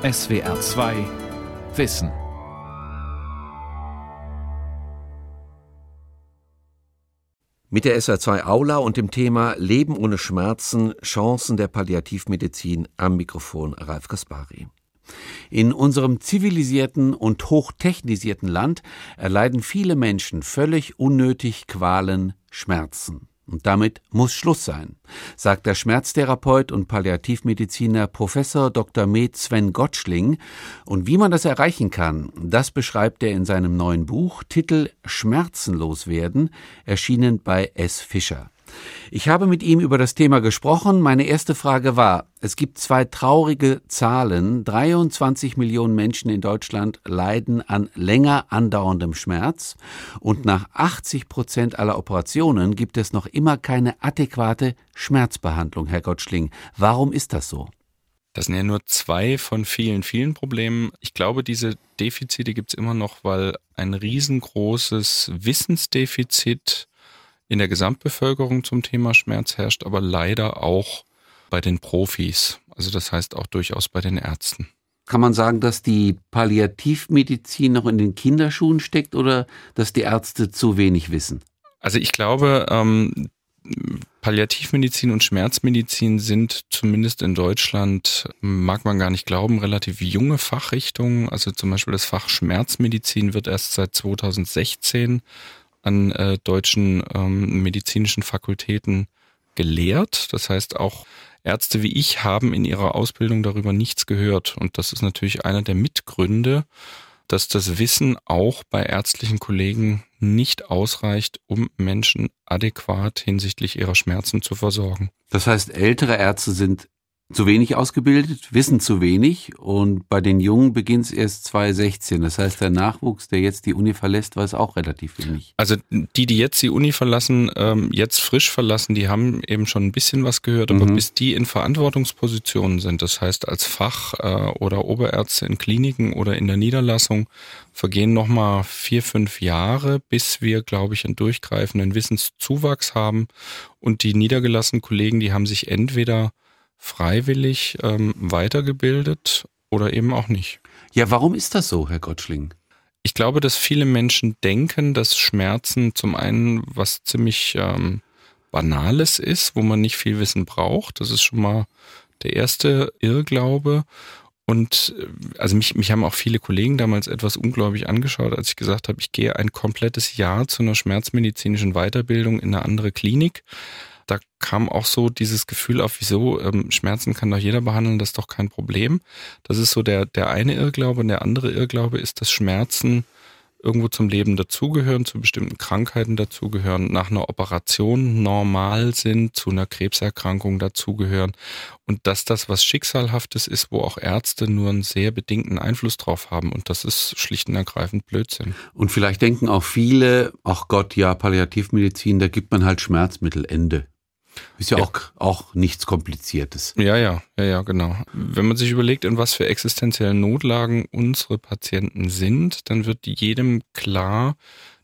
SWR 2 Wissen. Mit der SWR2 Aula und dem Thema Leben ohne Schmerzen, Chancen der Palliativmedizin am Mikrofon Ralf Kaspari. In unserem zivilisierten und hochtechnisierten Land erleiden viele Menschen völlig unnötig Qualen, Schmerzen. Und damit muss Schluss sein, sagt der Schmerztherapeut und Palliativmediziner Professor Dr. Med Sven Gottschling. Und wie man das erreichen kann, das beschreibt er in seinem neuen Buch, Titel Schmerzenlos werden, erschienen bei S. Fischer. Ich habe mit ihm über das Thema gesprochen. Meine erste Frage war, es gibt zwei traurige Zahlen. 23 Millionen Menschen in Deutschland leiden an länger andauerndem Schmerz und nach 80 Prozent aller Operationen gibt es noch immer keine adäquate Schmerzbehandlung, Herr Gottschling. Warum ist das so? Das sind ja nur zwei von vielen, vielen Problemen. Ich glaube, diese Defizite gibt es immer noch, weil ein riesengroßes Wissensdefizit in der Gesamtbevölkerung zum Thema Schmerz herrscht, aber leider auch bei den Profis. Also das heißt auch durchaus bei den Ärzten. Kann man sagen, dass die Palliativmedizin noch in den Kinderschuhen steckt oder dass die Ärzte zu wenig wissen? Also ich glaube, ähm, Palliativmedizin und Schmerzmedizin sind zumindest in Deutschland, mag man gar nicht glauben, relativ junge Fachrichtungen. Also zum Beispiel das Fach Schmerzmedizin wird erst seit 2016 an äh, deutschen ähm, medizinischen Fakultäten gelehrt. Das heißt, auch Ärzte wie ich haben in ihrer Ausbildung darüber nichts gehört. Und das ist natürlich einer der Mitgründe, dass das Wissen auch bei ärztlichen Kollegen nicht ausreicht, um Menschen adäquat hinsichtlich ihrer Schmerzen zu versorgen. Das heißt, ältere Ärzte sind zu wenig ausgebildet, wissen zu wenig und bei den Jungen beginnt es erst 2016. Das heißt, der Nachwuchs, der jetzt die Uni verlässt, weiß auch relativ wenig. Also die, die jetzt die Uni verlassen, ähm, jetzt frisch verlassen, die haben eben schon ein bisschen was gehört, aber mhm. bis die in Verantwortungspositionen sind, das heißt als Fach- äh, oder Oberärzte in Kliniken oder in der Niederlassung, vergehen nochmal vier, fünf Jahre, bis wir, glaube ich, einen durchgreifenden Wissenszuwachs haben und die niedergelassenen Kollegen, die haben sich entweder freiwillig ähm, weitergebildet oder eben auch nicht. Ja, warum ist das so, Herr Gottschling? Ich glaube, dass viele Menschen denken, dass Schmerzen zum einen was ziemlich ähm, Banales ist, wo man nicht viel Wissen braucht. Das ist schon mal der erste Irrglaube. Und äh, also mich, mich haben auch viele Kollegen damals etwas ungläubig angeschaut, als ich gesagt habe, ich gehe ein komplettes Jahr zu einer schmerzmedizinischen Weiterbildung in eine andere Klinik da kam auch so dieses Gefühl auf, wieso, ähm, Schmerzen kann doch jeder behandeln, das ist doch kein Problem. Das ist so der, der eine Irrglaube. Und der andere Irrglaube ist, dass Schmerzen irgendwo zum Leben dazugehören, zu bestimmten Krankheiten dazugehören, nach einer Operation normal sind, zu einer Krebserkrankung dazugehören und dass das was Schicksalhaftes ist, wo auch Ärzte nur einen sehr bedingten Einfluss drauf haben und das ist schlicht und ergreifend Blödsinn. Und vielleicht denken auch viele, ach Gott, ja, Palliativmedizin, da gibt man halt Schmerzmittel, Ende. Ist ja, ja, Auch, auch nichts Kompliziertes. Ja, ja, ja, ja, genau. Wenn man sich überlegt, in was für existenziellen Notlagen unsere Patienten sind, dann wird jedem klar,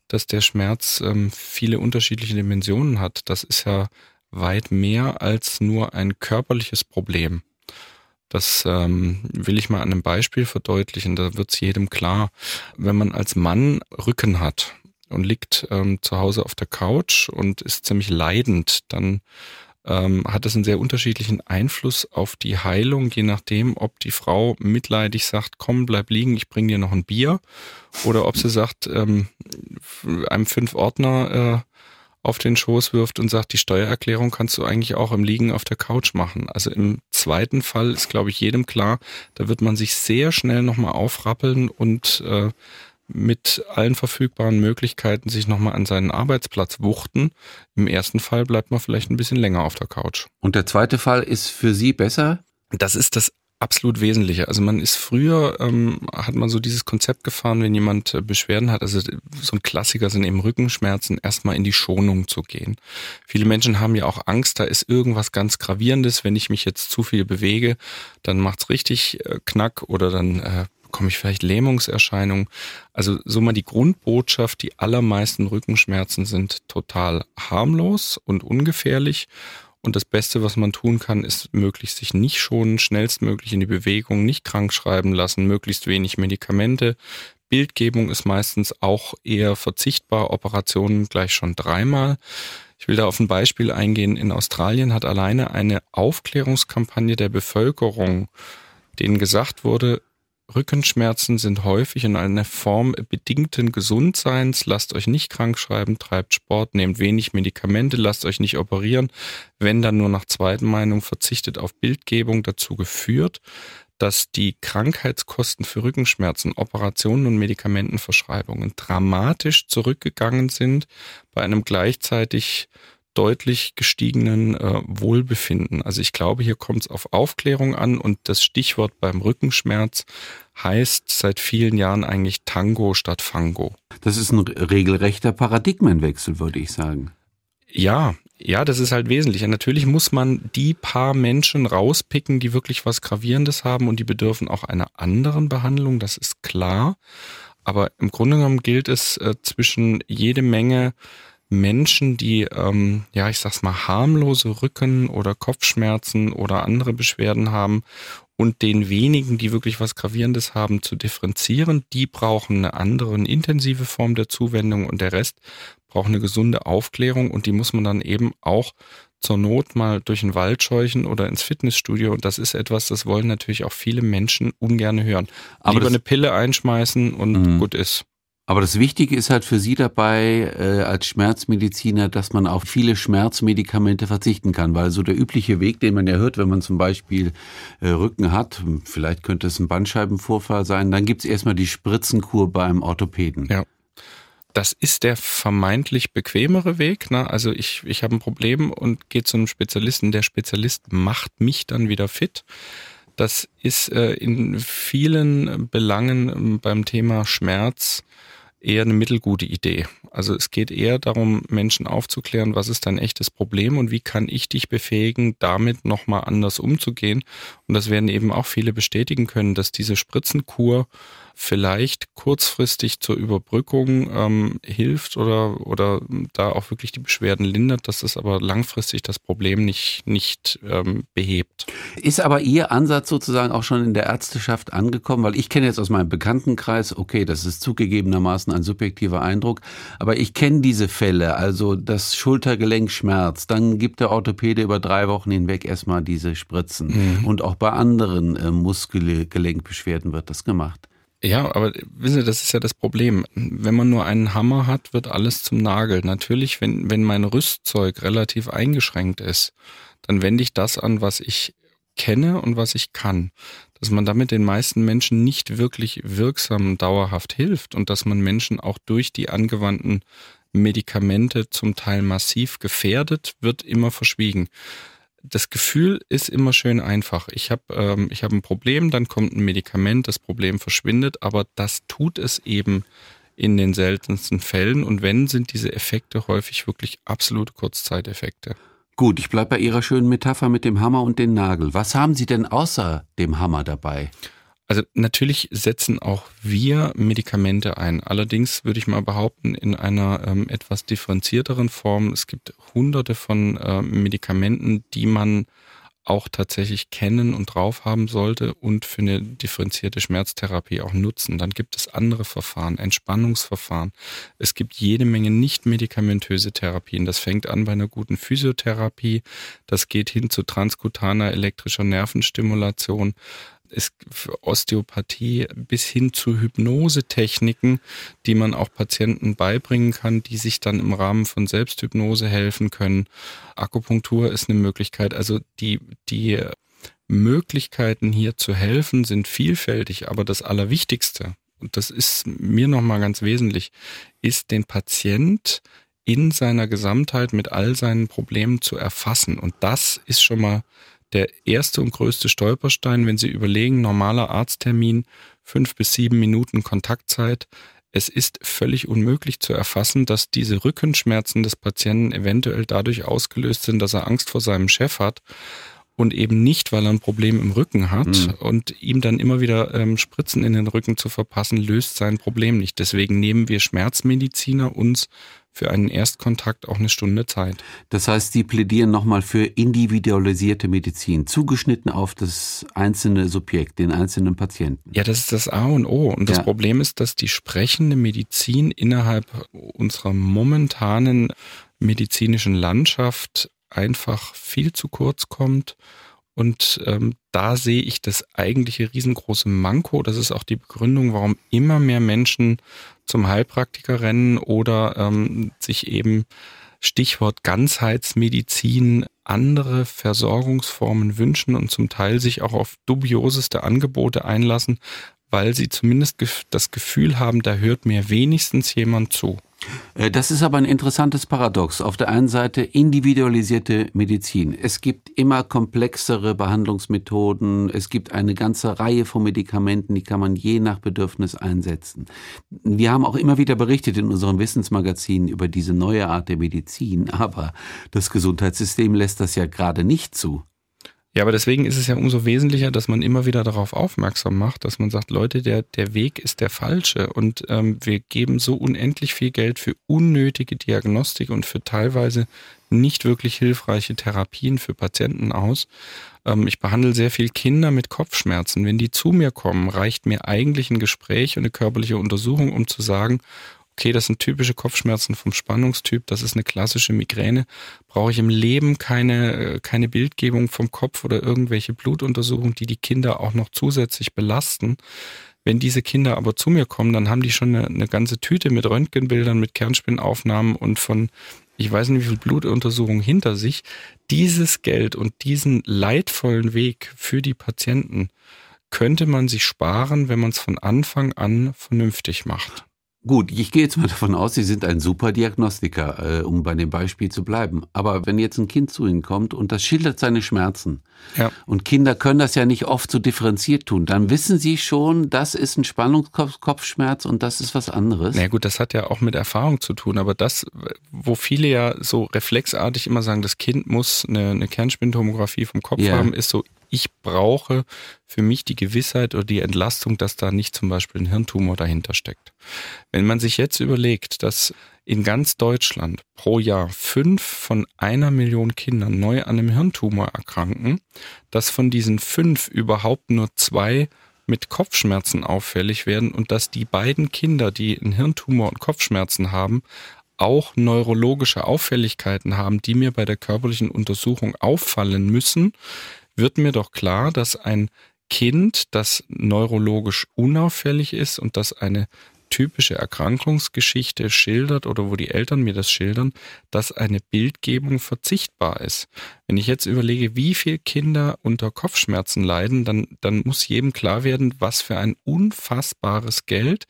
dass der Schmerz ähm, viele unterschiedliche Dimensionen hat. Das ist ja weit mehr als nur ein körperliches Problem. Das ähm, will ich mal an einem Beispiel verdeutlichen, da wird es jedem klar. Wenn man als Mann Rücken hat, und liegt ähm, zu Hause auf der Couch und ist ziemlich leidend, dann ähm, hat das einen sehr unterschiedlichen Einfluss auf die Heilung, je nachdem, ob die Frau mitleidig sagt, komm, bleib liegen, ich bring dir noch ein Bier, oder ob sie sagt, ähm, einem fünf Ordner äh, auf den Schoß wirft und sagt, die Steuererklärung kannst du eigentlich auch im Liegen auf der Couch machen. Also im zweiten Fall ist, glaube ich, jedem klar, da wird man sich sehr schnell nochmal aufrappeln und äh, mit allen verfügbaren Möglichkeiten sich nochmal an seinen Arbeitsplatz wuchten. Im ersten Fall bleibt man vielleicht ein bisschen länger auf der Couch. Und der zweite Fall ist für Sie besser? Das ist das absolut Wesentliche. Also man ist früher, ähm, hat man so dieses Konzept gefahren, wenn jemand äh, Beschwerden hat, also so ein Klassiker sind eben Rückenschmerzen, erstmal in die Schonung zu gehen. Viele Menschen haben ja auch Angst, da ist irgendwas ganz Gravierendes, wenn ich mich jetzt zu viel bewege, dann macht's richtig äh, Knack oder dann äh, bekomme ich vielleicht Lähmungserscheinungen. Also so mal die Grundbotschaft, die allermeisten Rückenschmerzen sind total harmlos und ungefährlich. Und das Beste, was man tun kann, ist möglichst sich nicht schonen, schnellstmöglich in die Bewegung, nicht krank schreiben lassen, möglichst wenig Medikamente. Bildgebung ist meistens auch eher verzichtbar, Operationen gleich schon dreimal. Ich will da auf ein Beispiel eingehen. In Australien hat alleine eine Aufklärungskampagne der Bevölkerung, denen gesagt wurde, Rückenschmerzen sind häufig in einer Form bedingten Gesundseins. Lasst euch nicht krank schreiben, treibt Sport, nehmt wenig Medikamente, lasst euch nicht operieren. Wenn dann nur nach zweiten Meinung verzichtet auf Bildgebung dazu geführt, dass die Krankheitskosten für Rückenschmerzen, Operationen und Medikamentenverschreibungen dramatisch zurückgegangen sind bei einem gleichzeitig deutlich gestiegenen äh, Wohlbefinden. Also ich glaube, hier kommt es auf Aufklärung an und das Stichwort beim Rückenschmerz heißt seit vielen Jahren eigentlich Tango statt Fango. Das ist ein regelrechter Paradigmenwechsel, würde ich sagen. Ja, ja, das ist halt wesentlich. natürlich muss man die paar Menschen rauspicken, die wirklich was Gravierendes haben und die bedürfen auch einer anderen Behandlung, das ist klar. Aber im Grunde genommen gilt es äh, zwischen jede Menge Menschen, die, ähm, ja, ich sag's mal, harmlose Rücken- oder Kopfschmerzen oder andere Beschwerden haben und den wenigen, die wirklich was Gravierendes haben, zu differenzieren. Die brauchen eine andere, eine intensive Form der Zuwendung und der Rest braucht eine gesunde Aufklärung und die muss man dann eben auch zur Not mal durch den Wald scheuchen oder ins Fitnessstudio. Und das ist etwas, das wollen natürlich auch viele Menschen ungern hören. Aber Lieber eine Pille einschmeißen und mhm. gut ist. Aber das Wichtige ist halt für Sie dabei äh, als Schmerzmediziner, dass man auf viele Schmerzmedikamente verzichten kann, weil so der übliche Weg, den man ja hört, wenn man zum Beispiel äh, Rücken hat, vielleicht könnte es ein Bandscheibenvorfall sein, dann gibt's erstmal die Spritzenkur beim Orthopäden. Ja. Das ist der vermeintlich bequemere Weg. Ne? Also ich, ich habe ein Problem und gehe zu einem Spezialisten. Der Spezialist macht mich dann wieder fit. Das ist äh, in vielen Belangen beim Thema Schmerz eher eine mittelgute Idee. Also es geht eher darum, Menschen aufzuklären, was ist dein echtes Problem und wie kann ich dich befähigen, damit nochmal anders umzugehen. Und das werden eben auch viele bestätigen können, dass diese Spritzenkur vielleicht kurzfristig zur Überbrückung ähm, hilft oder, oder da auch wirklich die Beschwerden lindert, dass das aber langfristig das Problem nicht, nicht ähm, behebt. Ist aber Ihr Ansatz sozusagen auch schon in der Ärzteschaft angekommen? Weil ich kenne jetzt aus meinem Bekanntenkreis, okay, das ist zugegebenermaßen ein subjektiver Eindruck, aber ich kenne diese Fälle, also das Schultergelenk schmerzt, dann gibt der Orthopäde über drei Wochen hinweg erstmal diese Spritzen. Mhm. Und auch bei anderen äh, Muskelgelenkbeschwerden wird das gemacht. Ja, aber wissen Sie, das ist ja das Problem. Wenn man nur einen Hammer hat, wird alles zum Nagel. Natürlich, wenn, wenn mein Rüstzeug relativ eingeschränkt ist, dann wende ich das an, was ich kenne und was ich kann. Dass man damit den meisten Menschen nicht wirklich wirksam dauerhaft hilft und dass man Menschen auch durch die angewandten Medikamente zum Teil massiv gefährdet, wird immer verschwiegen das Gefühl ist immer schön einfach. Ich habe ähm, hab ein Problem, dann kommt ein Medikament, das Problem verschwindet, aber das tut es eben in den seltensten Fällen. Und wenn, sind diese Effekte häufig wirklich absolute Kurzzeiteffekte. Gut, ich bleibe bei Ihrer schönen Metapher mit dem Hammer und dem Nagel. Was haben Sie denn außer dem Hammer dabei? Also natürlich setzen auch wir Medikamente ein. Allerdings würde ich mal behaupten, in einer ähm, etwas differenzierteren Form. Es gibt hunderte von äh, Medikamenten, die man auch tatsächlich kennen und drauf haben sollte und für eine differenzierte Schmerztherapie auch nutzen. Dann gibt es andere Verfahren, Entspannungsverfahren. Es gibt jede Menge nicht medikamentöse Therapien. Das fängt an bei einer guten Physiotherapie. Das geht hin zu transkutaner elektrischer Nervenstimulation ist für Osteopathie bis hin zu Hypnosetechniken, die man auch Patienten beibringen kann, die sich dann im Rahmen von Selbsthypnose helfen können. Akupunktur ist eine Möglichkeit. Also die, die Möglichkeiten hier zu helfen sind vielfältig, aber das Allerwichtigste, und das ist mir nochmal ganz wesentlich, ist den Patient in seiner Gesamtheit mit all seinen Problemen zu erfassen. Und das ist schon mal der erste und größte Stolperstein, wenn Sie überlegen, normaler Arzttermin, fünf bis sieben Minuten Kontaktzeit. Es ist völlig unmöglich zu erfassen, dass diese Rückenschmerzen des Patienten eventuell dadurch ausgelöst sind, dass er Angst vor seinem Chef hat und eben nicht, weil er ein Problem im Rücken hat mhm. und ihm dann immer wieder ähm, Spritzen in den Rücken zu verpassen, löst sein Problem nicht. Deswegen nehmen wir Schmerzmediziner uns für einen Erstkontakt auch eine Stunde Zeit. Das heißt, Sie plädieren nochmal für individualisierte Medizin, zugeschnitten auf das einzelne Subjekt, den einzelnen Patienten. Ja, das ist das A und O. Und das ja. Problem ist, dass die sprechende Medizin innerhalb unserer momentanen medizinischen Landschaft einfach viel zu kurz kommt und ähm, da sehe ich das eigentliche riesengroße Manko. Das ist auch die Begründung, warum immer mehr Menschen zum Heilpraktiker rennen oder ähm, sich eben Stichwort Ganzheitsmedizin andere Versorgungsformen wünschen und zum Teil sich auch auf dubioseste Angebote einlassen, weil sie zumindest das Gefühl haben, da hört mir wenigstens jemand zu. Äh, das ist aber ein interessantes Paradox. Auf der einen Seite individualisierte Medizin. Es gibt immer komplexere Behandlungsmethoden. Es gibt eine ganze Reihe von Medikamenten, die kann man je nach Bedürfnis einsetzen. Wir haben auch immer wieder berichtet in unseren Wissensmagazinen über diese neue Art der Medizin, aber das Gesundheitssystem lässt das ja gerade nicht zu. Ja, aber deswegen ist es ja umso wesentlicher, dass man immer wieder darauf aufmerksam macht, dass man sagt, Leute, der, der Weg ist der falsche und ähm, wir geben so unendlich viel Geld für unnötige Diagnostik und für teilweise nicht wirklich hilfreiche Therapien für Patienten aus. Ähm, ich behandle sehr viel Kinder mit Kopfschmerzen. Wenn die zu mir kommen, reicht mir eigentlich ein Gespräch und eine körperliche Untersuchung, um zu sagen, okay, das sind typische Kopfschmerzen vom Spannungstyp, das ist eine klassische Migräne, brauche ich im Leben keine, äh, keine Bildgebung vom Kopf oder irgendwelche Blutuntersuchungen, die die Kinder auch noch zusätzlich belasten. Wenn diese Kinder aber zu mir kommen, dann haben die schon eine, eine ganze Tüte mit Röntgenbildern, mit Kernspinnaufnahmen und von ich weiß nicht, wie viel Blutuntersuchungen hinter sich. Dieses Geld und diesen leidvollen Weg für die Patienten könnte man sich sparen, wenn man es von Anfang an vernünftig macht. Gut, ich gehe jetzt mal davon aus, Sie sind ein super Diagnostiker, äh, um bei dem Beispiel zu bleiben. Aber wenn jetzt ein Kind zu Ihnen kommt und das schildert seine Schmerzen, ja. und Kinder können das ja nicht oft so differenziert tun, dann wissen Sie schon, das ist ein Spannungskopfschmerz und das ist was anderes. Na gut, das hat ja auch mit Erfahrung zu tun, aber das, wo viele ja so reflexartig immer sagen, das Kind muss eine, eine Kernspintomographie vom Kopf ja. haben, ist so ich brauche für mich die Gewissheit oder die Entlastung, dass da nicht zum Beispiel ein Hirntumor dahinter steckt. Wenn man sich jetzt überlegt, dass in ganz Deutschland pro Jahr fünf von einer Million Kindern neu an einem Hirntumor erkranken, dass von diesen fünf überhaupt nur zwei mit Kopfschmerzen auffällig werden und dass die beiden Kinder, die einen Hirntumor und Kopfschmerzen haben, auch neurologische Auffälligkeiten haben, die mir bei der körperlichen Untersuchung auffallen müssen, wird mir doch klar, dass ein Kind, das neurologisch unauffällig ist und das eine typische Erkrankungsgeschichte schildert oder wo die Eltern mir das schildern, dass eine Bildgebung verzichtbar ist. Wenn ich jetzt überlege, wie viele Kinder unter Kopfschmerzen leiden, dann, dann muss jedem klar werden, was für ein unfassbares Geld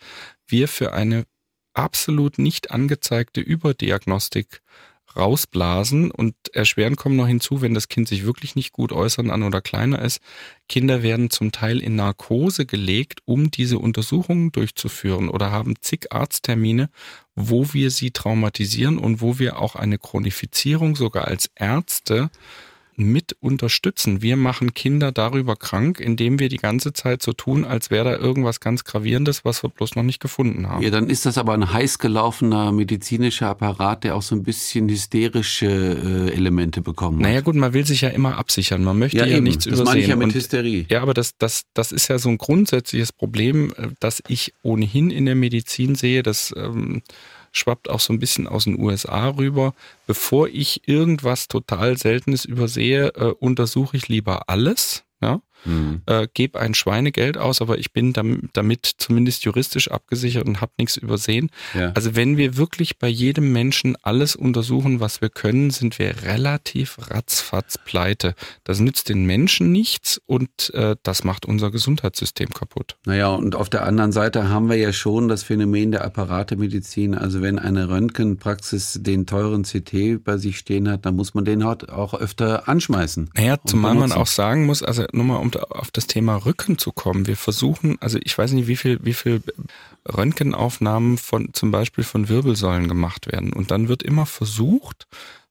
wir für eine absolut nicht angezeigte Überdiagnostik rausblasen und erschweren kommen noch hinzu, wenn das Kind sich wirklich nicht gut äußern an oder kleiner ist. Kinder werden zum Teil in Narkose gelegt, um diese Untersuchungen durchzuführen oder haben zig Arzttermine, wo wir sie traumatisieren und wo wir auch eine Chronifizierung sogar als Ärzte mit unterstützen. Wir machen Kinder darüber krank, indem wir die ganze Zeit so tun, als wäre da irgendwas ganz Gravierendes, was wir bloß noch nicht gefunden haben. Ja, dann ist das aber ein heiß gelaufener medizinischer Apparat, der auch so ein bisschen hysterische äh, Elemente bekommen hat. Naja gut, man will sich ja immer absichern. Man möchte ja, ja nichts das übersehen. Das meine ich ja mit Und, Hysterie. Ja, aber das, das, das ist ja so ein grundsätzliches Problem, äh, das ich ohnehin in der Medizin sehe, dass ähm, schwappt auch so ein bisschen aus den USA rüber. Bevor ich irgendwas total Seltenes übersehe, äh, untersuche ich lieber alles. Mhm. äh, gebe ein Schweinegeld aus, aber ich bin damit zumindest juristisch abgesichert und habe nichts übersehen. Ja. Also wenn wir wirklich bei jedem Menschen alles untersuchen, was wir können, sind wir relativ ratzfatz pleite. Das nützt den Menschen nichts und äh, das macht unser Gesundheitssystem kaputt. Naja, und auf der anderen Seite haben wir ja schon das Phänomen der Apparatemedizin. Also wenn eine Röntgenpraxis den teuren CT bei sich stehen hat, dann muss man den halt auch öfter anschmeißen. Naja, zumal man auch sagen muss, also nur mal um auf das Thema Rücken zu kommen. Wir versuchen, also ich weiß nicht, wie viel, wie viel Röntgenaufnahmen von, zum Beispiel von Wirbelsäulen gemacht werden. Und dann wird immer versucht,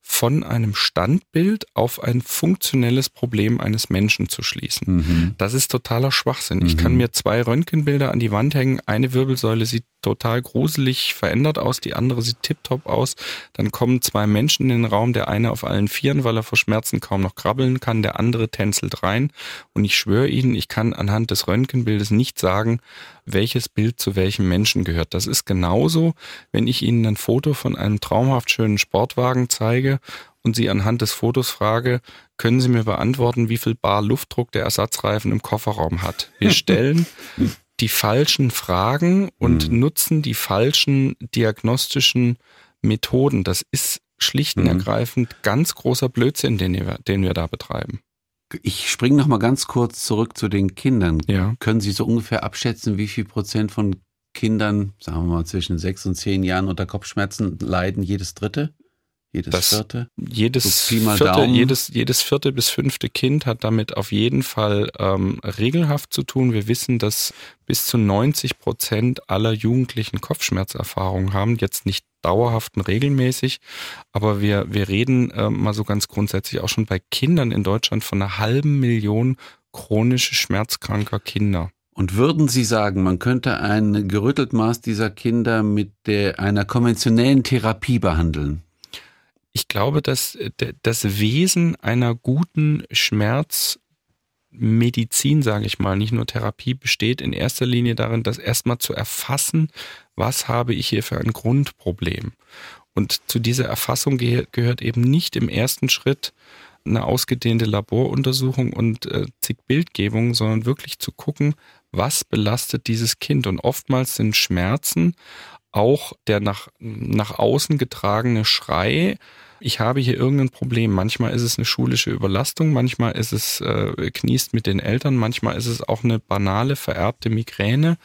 von einem Standbild auf ein funktionelles Problem eines Menschen zu schließen. Mhm. Das ist totaler Schwachsinn. Mhm. Ich kann mir zwei Röntgenbilder an die Wand hängen. Eine Wirbelsäule sieht total gruselig verändert aus, die andere sieht tiptop aus. Dann kommen zwei Menschen in den Raum, der eine auf allen Vieren, weil er vor Schmerzen kaum noch krabbeln kann, der andere tänzelt rein. Und ich schwöre Ihnen, ich kann anhand des Röntgenbildes nicht sagen, welches Bild zu welchem Menschen gehört. Das ist genauso, wenn ich Ihnen ein Foto von einem traumhaft schönen Sportwagen zeige und Sie anhand des Fotos frage, können Sie mir beantworten, wie viel Bar Luftdruck der Ersatzreifen im Kofferraum hat? Wir stellen die falschen Fragen und mhm. nutzen die falschen diagnostischen Methoden. Das ist schlicht und mhm. ergreifend ganz großer Blödsinn, den wir, den wir da betreiben. Ich springe noch mal ganz kurz zurück zu den Kindern. Ja. Können Sie so ungefähr abschätzen, wie viel Prozent von Kindern, sagen wir mal zwischen sechs und zehn Jahren unter Kopfschmerzen leiden? Jedes dritte? Jedes das vierte? Jedes, so vierte jedes, jedes vierte bis fünfte Kind hat damit auf jeden Fall ähm, regelhaft zu tun. Wir wissen, dass bis zu 90 Prozent aller Jugendlichen Kopfschmerzerfahrungen haben. Jetzt nicht dauerhaft und regelmäßig, aber wir, wir reden äh, mal so ganz grundsätzlich auch schon bei Kindern in Deutschland von einer halben Million chronisch schmerzkranker Kinder. Und würden Sie sagen, man könnte ein gerüttelt Maß dieser Kinder mit der, einer konventionellen Therapie behandeln? Ich glaube, dass äh, das Wesen einer guten Schmerzmedizin, sage ich mal, nicht nur Therapie, besteht in erster Linie darin, das erstmal zu erfassen, was habe ich hier für ein Grundproblem. Und zu dieser Erfassung gehört eben nicht im ersten Schritt eine ausgedehnte Laboruntersuchung und äh, zig Bildgebungen, sondern wirklich zu gucken, was belastet dieses Kind. Und oftmals sind Schmerzen auch der nach, nach außen getragene Schrei ich habe hier irgendein Problem. Manchmal ist es eine schulische Überlastung, manchmal ist es äh, kniest mit den Eltern, manchmal ist es auch eine banale vererbte Migräne,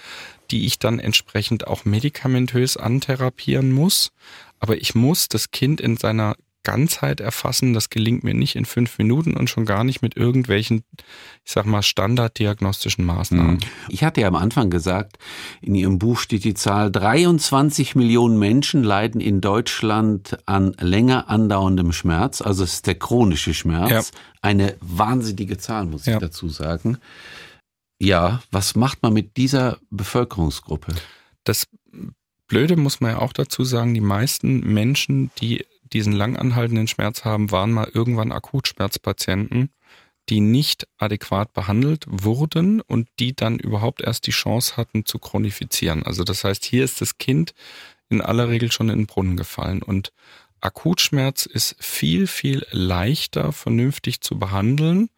die ich dann entsprechend auch medikamentös antherapieren muss. Aber ich muss das Kind in seiner Ganzheit erfassen, das gelingt mir nicht in fünf Minuten und schon gar nicht mit irgendwelchen, ich sag mal, standarddiagnostischen Maßnahmen. Mhm. Ich hatte ja am Anfang gesagt, in Ihrem Buch steht die Zahl, 23 Millionen Menschen leiden in Deutschland an länger andauerndem Schmerz, also es ist der chronische Schmerz. Ja. Eine wahnsinnige Zahl, muss ich ja. dazu sagen. Ja, was macht man mit dieser Bevölkerungsgruppe? Das Blöde muss man ja auch dazu sagen, die meisten Menschen, die diesen lang anhaltenden Schmerz haben, waren mal irgendwann Akutschmerzpatienten, die nicht adäquat behandelt wurden und die dann überhaupt erst die Chance hatten zu chronifizieren. Also das heißt, hier ist das Kind in aller Regel schon in den Brunnen gefallen und Akutschmerz ist viel, viel leichter vernünftig zu behandeln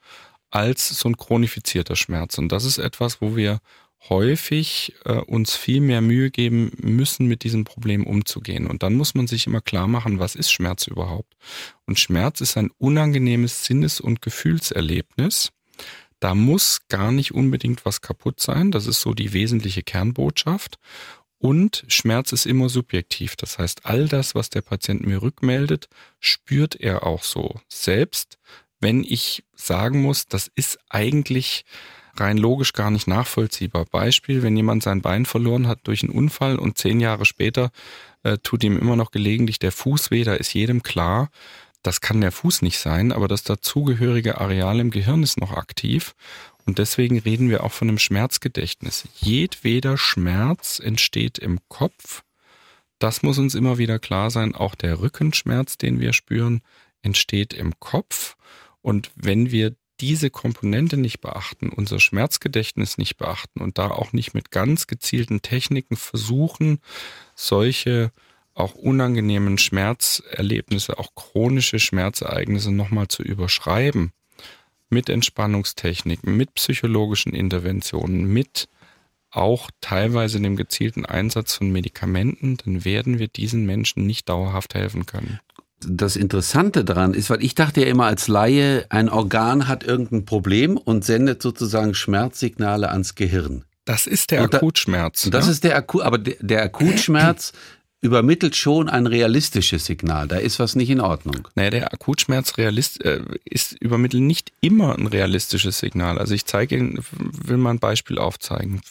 als so ein chronifizierter Schmerz. Und das ist etwas, wo wir häufig äh, uns viel mehr Mühe geben müssen, mit diesem Problem umzugehen. Und dann muss man sich immer klar machen, was ist Schmerz überhaupt? Und Schmerz ist ein unangenehmes Sinnes- und Gefühlserlebnis. Da muss gar nicht unbedingt was kaputt sein. Das ist so die wesentliche Kernbotschaft. Und Schmerz ist immer subjektiv. Das heißt, all das, was der Patient mir rückmeldet, spürt er auch so. Selbst wenn ich sagen muss, das ist eigentlich rein logisch gar nicht nachvollziehbar. Beispiel, wenn jemand sein Bein verloren hat durch einen Unfall und zehn Jahre später äh, tut ihm immer noch gelegentlich der Fuß weh, da ist jedem klar, das kann der Fuß nicht sein, aber das dazugehörige Areal im Gehirn ist noch aktiv. Und deswegen reden wir auch von einem Schmerzgedächtnis. Jedweder Schmerz entsteht im Kopf. Das muss uns immer wieder klar sein. Auch der Rückenschmerz, den wir spüren, entsteht im Kopf. Und wenn wir diese Komponente nicht beachten, unser Schmerzgedächtnis nicht beachten und da auch nicht mit ganz gezielten Techniken versuchen, solche auch unangenehmen Schmerzerlebnisse, auch chronische Schmerzereignisse nochmal zu überschreiben, mit Entspannungstechniken, mit psychologischen Interventionen, mit auch teilweise dem gezielten Einsatz von Medikamenten, dann werden wir diesen Menschen nicht dauerhaft helfen können das Interessante daran ist, weil ich dachte ja immer als Laie, ein Organ hat irgendein Problem und sendet sozusagen Schmerzsignale ans Gehirn. Das ist der und Akutschmerz. Da, das ne? ist der Akut, aber der, der Akutschmerz übermittelt schon ein realistisches Signal. Da ist was nicht in Ordnung. Naja, der Akutschmerz realist, äh, ist übermittelt nicht immer ein realistisches Signal. Also ich zeige Ihnen, will mal ein Beispiel aufzeigen.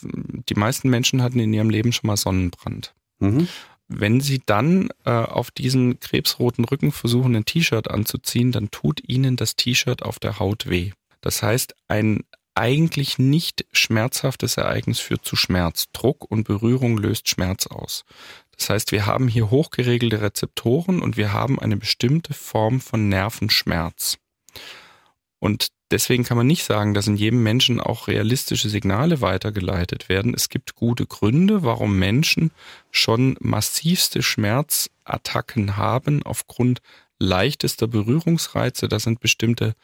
Die meisten Menschen hatten in ihrem Leben schon mal Sonnenbrand. Mhm. Wenn Sie dann äh, auf diesen krebsroten Rücken versuchen, ein T-Shirt anzuziehen, dann tut Ihnen das T-Shirt auf der Haut weh. Das heißt, ein eigentlich nicht schmerzhaftes Ereignis führt zu Schmerz. Druck und Berührung löst Schmerz aus. Das heißt, wir haben hier hochgeregelte Rezeptoren und wir haben eine bestimmte Form von Nervenschmerz. Und deswegen kann man nicht sagen, dass in jedem Menschen auch realistische Signale weitergeleitet werden. Es gibt gute Gründe, warum Menschen schon massivste Schmerzattacken haben aufgrund leichtester Berührungsreize. Da sind bestimmte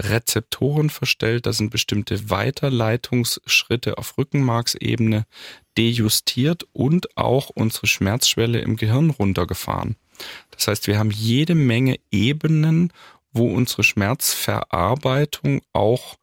Rezeptoren verstellt, da sind bestimmte Weiterleitungsschritte auf Rückenmarksebene dejustiert und auch unsere Schmerzschwelle im Gehirn runtergefahren. Das heißt, wir haben jede Menge Ebenen, wo unsere Schmerzverarbeitung auch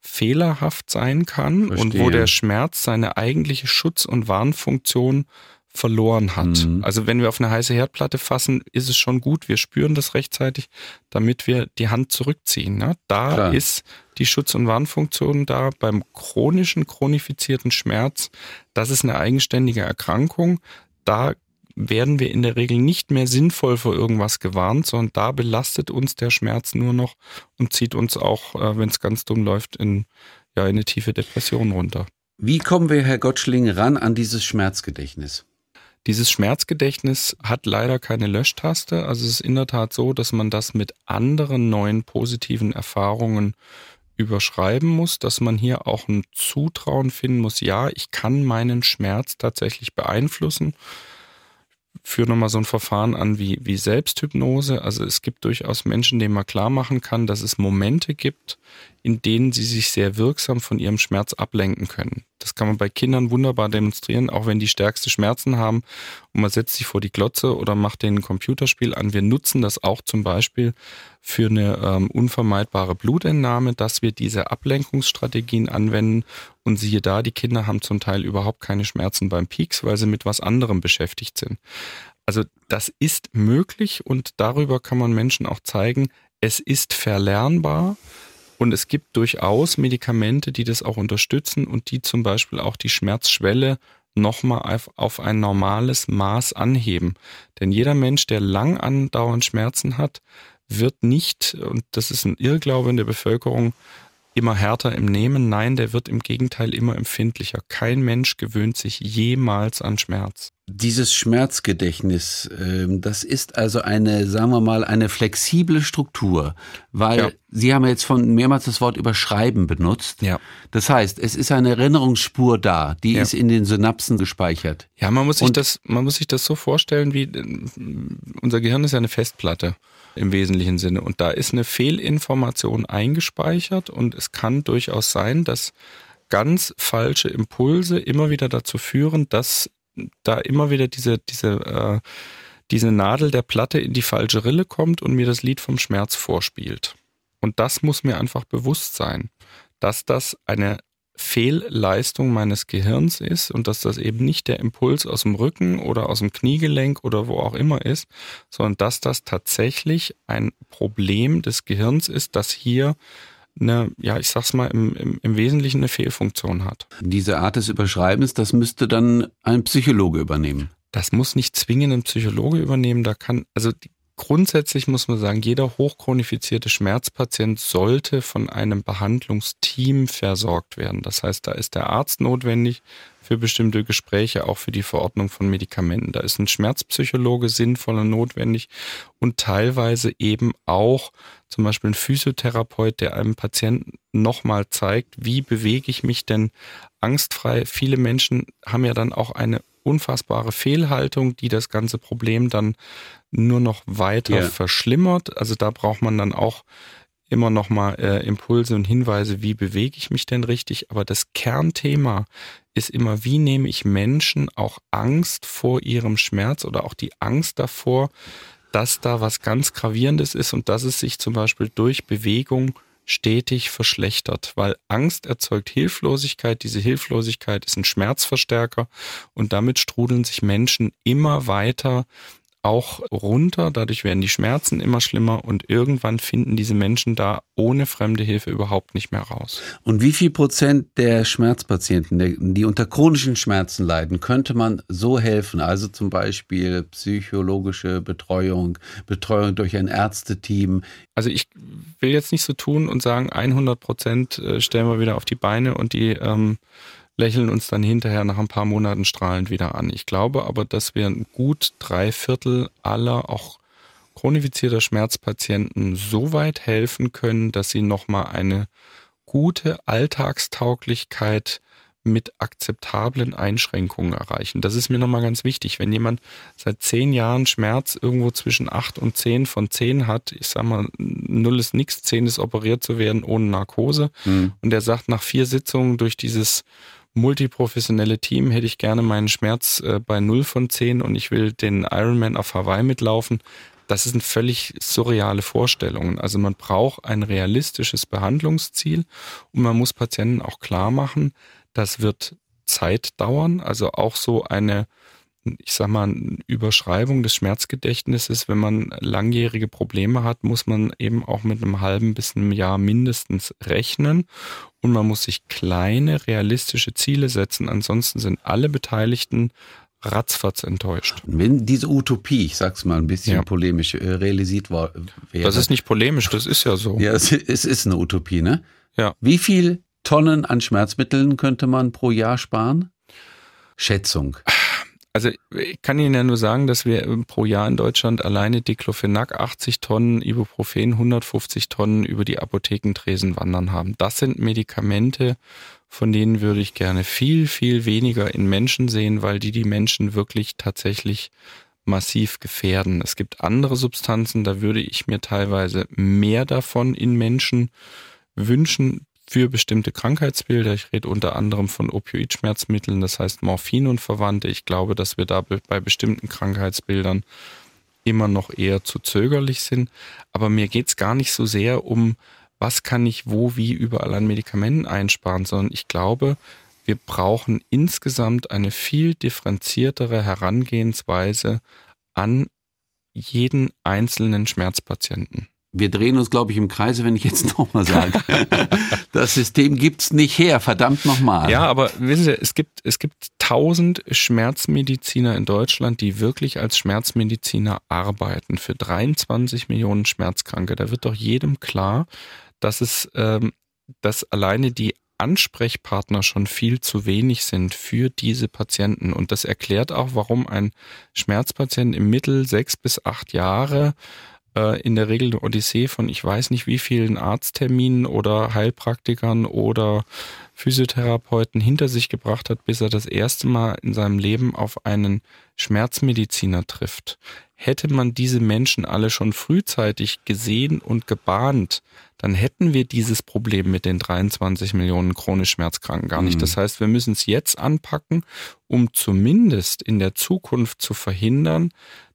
fehlerhaft sein kann Verstehe. und wo der Schmerz seine eigentliche Schutz- und Warnfunktion verloren hat. Mhm. Also wenn wir auf eine heiße Herdplatte fassen, ist es schon gut, wir spüren das rechtzeitig, damit wir die Hand zurückziehen. Ne? Da Klar. ist die Schutz- und Warnfunktion da beim chronischen, chronifizierten Schmerz. Das ist eine eigenständige Erkrankung. Da werden wir in der Regel nicht mehr sinnvoll vor irgendwas gewarnt, sondern da belastet uns der Schmerz nur noch und zieht uns auch, äh, wenn es ganz dumm läuft, in, ja, in eine tiefe Depression runter. Wie kommen wir, Herr Gottschling, ran an dieses Schmerzgedächtnis? Dieses Schmerzgedächtnis hat leider keine Löschtaste. Also es ist in der Tat so, dass man das mit anderen neuen positiven Erfahrungen überschreiben muss, dass man hier auch ein Zutrauen finden muss, ja, ich kann meinen Schmerz tatsächlich beeinflussen führe nochmal so ein Verfahren an wie, wie Selbsthypnose. Also es gibt durchaus Menschen, denen man klar machen kann, dass es Momente gibt, in denen sie sich sehr wirksam von ihrem Schmerz ablenken können. Das kann man bei Kindern wunderbar demonstrieren, auch wenn die stärkste Schmerzen haben und man setzt sich vor die Glotze oder macht denen ein Computerspiel an. Wir nutzen das auch zum Beispiel für eine ähm, unvermeidbare Blutentnahme, dass wir diese Ablenkungsstrategien anwenden und siehe da, die Kinder haben zum Teil überhaupt keine Schmerzen beim Peaks, weil sie mit was anderem beschäftigt sind. Also das ist möglich und darüber kann man Menschen auch zeigen, es ist verlernbar und es gibt durchaus Medikamente, die das auch unterstützen und die zum Beispiel auch die Schmerzschwelle nochmal auf, auf ein normales Maß anheben. Denn jeder Mensch, der lang andauernd Schmerzen hat, wird nicht, und das ist ein Irrglaube in der Bevölkerung, immer härter im Nehmen. Nein, der wird im Gegenteil immer empfindlicher. Kein Mensch gewöhnt sich jemals an Schmerz. Dieses Schmerzgedächtnis, ähm, das ist also eine, sagen wir mal, eine flexible Struktur, weil ja. Sie haben jetzt von mehrmals das Wort überschreiben benutzt. Ja. Das heißt, es ist eine Erinnerungsspur da, die ja. ist in den Synapsen gespeichert. Ja, man muss sich Und das, man muss sich das so vorstellen, wie unser Gehirn ist ja eine Festplatte im wesentlichen Sinne. Und da ist eine Fehlinformation eingespeichert und es kann durchaus sein, dass ganz falsche Impulse immer wieder dazu führen, dass da immer wieder diese, diese, äh, diese Nadel der Platte in die falsche Rille kommt und mir das Lied vom Schmerz vorspielt. Und das muss mir einfach bewusst sein, dass das eine Fehlleistung meines Gehirns ist und dass das eben nicht der Impuls aus dem Rücken oder aus dem Kniegelenk oder wo auch immer ist, sondern dass das tatsächlich ein Problem des Gehirns ist, das hier eine, ja, ich sag's mal, im, im, im Wesentlichen eine Fehlfunktion hat. Diese Art des Überschreibens, das müsste dann ein Psychologe übernehmen. Das muss nicht zwingend ein Psychologe übernehmen. Da kann, also die Grundsätzlich muss man sagen, jeder hochchronifizierte Schmerzpatient sollte von einem Behandlungsteam versorgt werden. Das heißt, da ist der Arzt notwendig für bestimmte Gespräche, auch für die Verordnung von Medikamenten. Da ist ein Schmerzpsychologe sinnvoll und notwendig und teilweise eben auch zum Beispiel ein Physiotherapeut, der einem Patienten nochmal zeigt, wie bewege ich mich denn angstfrei. Viele Menschen haben ja dann auch eine unfassbare Fehlhaltung, die das ganze Problem dann nur noch weiter yeah. verschlimmert. Also da braucht man dann auch immer noch mal äh, Impulse und Hinweise, wie bewege ich mich denn richtig. Aber das Kernthema ist immer, wie nehme ich Menschen auch Angst vor ihrem Schmerz oder auch die Angst davor, dass da was ganz Gravierendes ist und dass es sich zum Beispiel durch Bewegung stetig verschlechtert, weil Angst erzeugt Hilflosigkeit. Diese Hilflosigkeit ist ein Schmerzverstärker und damit strudeln sich Menschen immer weiter auch runter. Dadurch werden die Schmerzen immer schlimmer und irgendwann finden diese Menschen da ohne fremde Hilfe überhaupt nicht mehr raus. Und wie viel Prozent der Schmerzpatienten, die unter chronischen Schmerzen leiden, könnte man so helfen? Also zum Beispiel psychologische Betreuung, Betreuung durch ein Ärzteteam. Also ich will jetzt nicht so tun und sagen, 100 Prozent äh, stellen wir wieder auf die Beine und die ähm, lächeln uns dann hinterher nach ein paar Monaten strahlend wieder an. Ich glaube aber, dass wir gut drei Viertel aller auch chronifizierter Schmerzpatienten so weit helfen können, dass sie nochmal eine gute Alltagstauglichkeit mit akzeptablen Einschränkungen erreichen. Das ist mir nochmal ganz wichtig. Wenn jemand seit zehn Jahren Schmerz irgendwo zwischen acht und zehn von zehn hat, ich sag mal, null ist nichts, zehn ist operiert zu werden ohne Narkose, mhm. und der sagt nach vier Sitzungen durch dieses multiprofessionelle Team hätte ich gerne meinen Schmerz äh, bei 0 von 10 und ich will den Ironman auf Hawaii mitlaufen. Das sind völlig surreale Vorstellungen. Also man braucht ein realistisches Behandlungsziel und man muss Patienten auch klar machen, das wird Zeit dauern. Also auch so eine ich sag mal, Überschreibung des Schmerzgedächtnisses, wenn man langjährige Probleme hat, muss man eben auch mit einem halben bis einem Jahr mindestens rechnen und man muss sich kleine, realistische Ziele setzen. Ansonsten sind alle Beteiligten ratzfatz enttäuscht. Wenn diese Utopie, ich sag's mal ein bisschen ja. polemisch, äh, realisiert war, wäre. Das ist nicht polemisch, das ist ja so. Ja, es, es ist eine Utopie, ne? Ja. Wie viel Tonnen an Schmerzmitteln könnte man pro Jahr sparen? Schätzung. Also ich kann Ihnen ja nur sagen, dass wir pro Jahr in Deutschland alleine Diclofenac 80 Tonnen, Ibuprofen 150 Tonnen über die Apothekentresen wandern haben. Das sind Medikamente, von denen würde ich gerne viel, viel weniger in Menschen sehen, weil die die Menschen wirklich tatsächlich massiv gefährden. Es gibt andere Substanzen, da würde ich mir teilweise mehr davon in Menschen wünschen, für bestimmte Krankheitsbilder. Ich rede unter anderem von Opioidschmerzmitteln, das heißt Morphin und Verwandte. Ich glaube, dass wir da bei bestimmten Krankheitsbildern immer noch eher zu zögerlich sind. Aber mir geht es gar nicht so sehr um, was kann ich wo, wie überall an Medikamenten einsparen, sondern ich glaube, wir brauchen insgesamt eine viel differenziertere Herangehensweise an jeden einzelnen Schmerzpatienten wir drehen uns, glaube ich, im Kreise, wenn ich jetzt nochmal sage. das System gibt's nicht her, verdammt nochmal. Ja, aber wissen Sie, es gibt, es gibt tausend Schmerzmediziner in Deutschland, die wirklich als Schmerzmediziner arbeiten für 23 Millionen Schmerzkranke. Da wird doch jedem klar, dass es, ähm, dass alleine die Ansprechpartner schon viel zu wenig sind für diese Patienten. Und das erklärt auch, warum ein Schmerzpatient im Mittel sechs bis acht Jahre äh, in der Regel eine Odyssee von ich weiß nicht wie vielen Arztterminen oder Heilpraktikern oder Physiotherapeuten hinter sich gebracht hat, bis er das erste Mal in seinem Leben auf einen Schmerzmediziner trifft. Hätte man diese Menschen alle schon frühzeitig gesehen und gebahnt, dann hätten wir dieses Problem mit den 23 Millionen chronisch Schmerzkranken gar nicht. Mhm. Das heißt, wir müssen es jetzt anpacken, um zumindest in der Zukunft zu verhindern,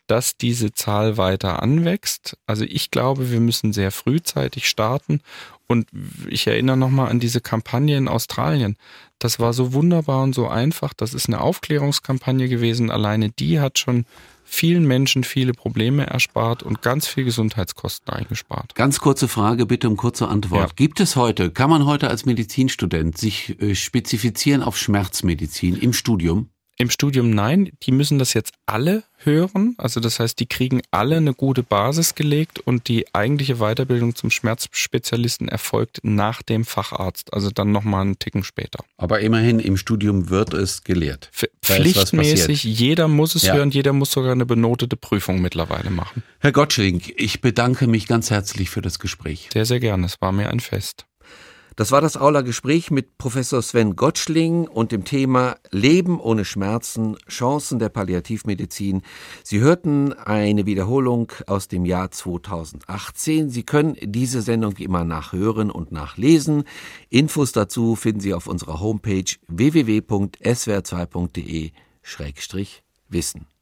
dass diese Zahl weiter anwächst. Also ich glaube, wir müssen sehr frühzeitig starten. Und ich erinnere nochmal an diese Kampagne in Australien. Das war so wunderbar und so einfach. Das ist eine Aufklärungskampagne gewesen. Alleine die hat schon vielen Menschen viele Probleme erspart und ganz viel Gesundheitskosten eingespart. Ganz kurze Frage, bitte um kurze Antwort. Ja. Gibt es heute, kann man heute als Medizinstudent sich äh, spezifizieren auf Schmerzmedizin im Studium? Im Studium nein, die müssen das jetzt alle hören. Also das heißt, die kriegen alle eine gute Basis gelegt und die eigentliche Weiterbildung zum Schmerzspezialisten erfolgt nach dem Facharzt. Also dann nochmal einen Ticken später. Aber immerhin im Studium wird es gelehrt. Pflichtmäßig, jeder muss es ja. hören, jeder muss sogar eine benotete Prüfung mittlerweile machen. Herr Gottschling, ich bedanke mich ganz herzlich für das Gespräch. Sehr, sehr gerne. Es war mir ein Fest. Das war das Aula-Gespräch mit Professor Sven Gottschling und dem Thema Leben ohne Schmerzen, Chancen der Palliativmedizin. Sie hörten eine Wiederholung aus dem Jahr 2018. Sie können diese Sendung wie immer nachhören und nachlesen. Infos dazu finden Sie auf unserer Homepage www.swr2.de-wissen.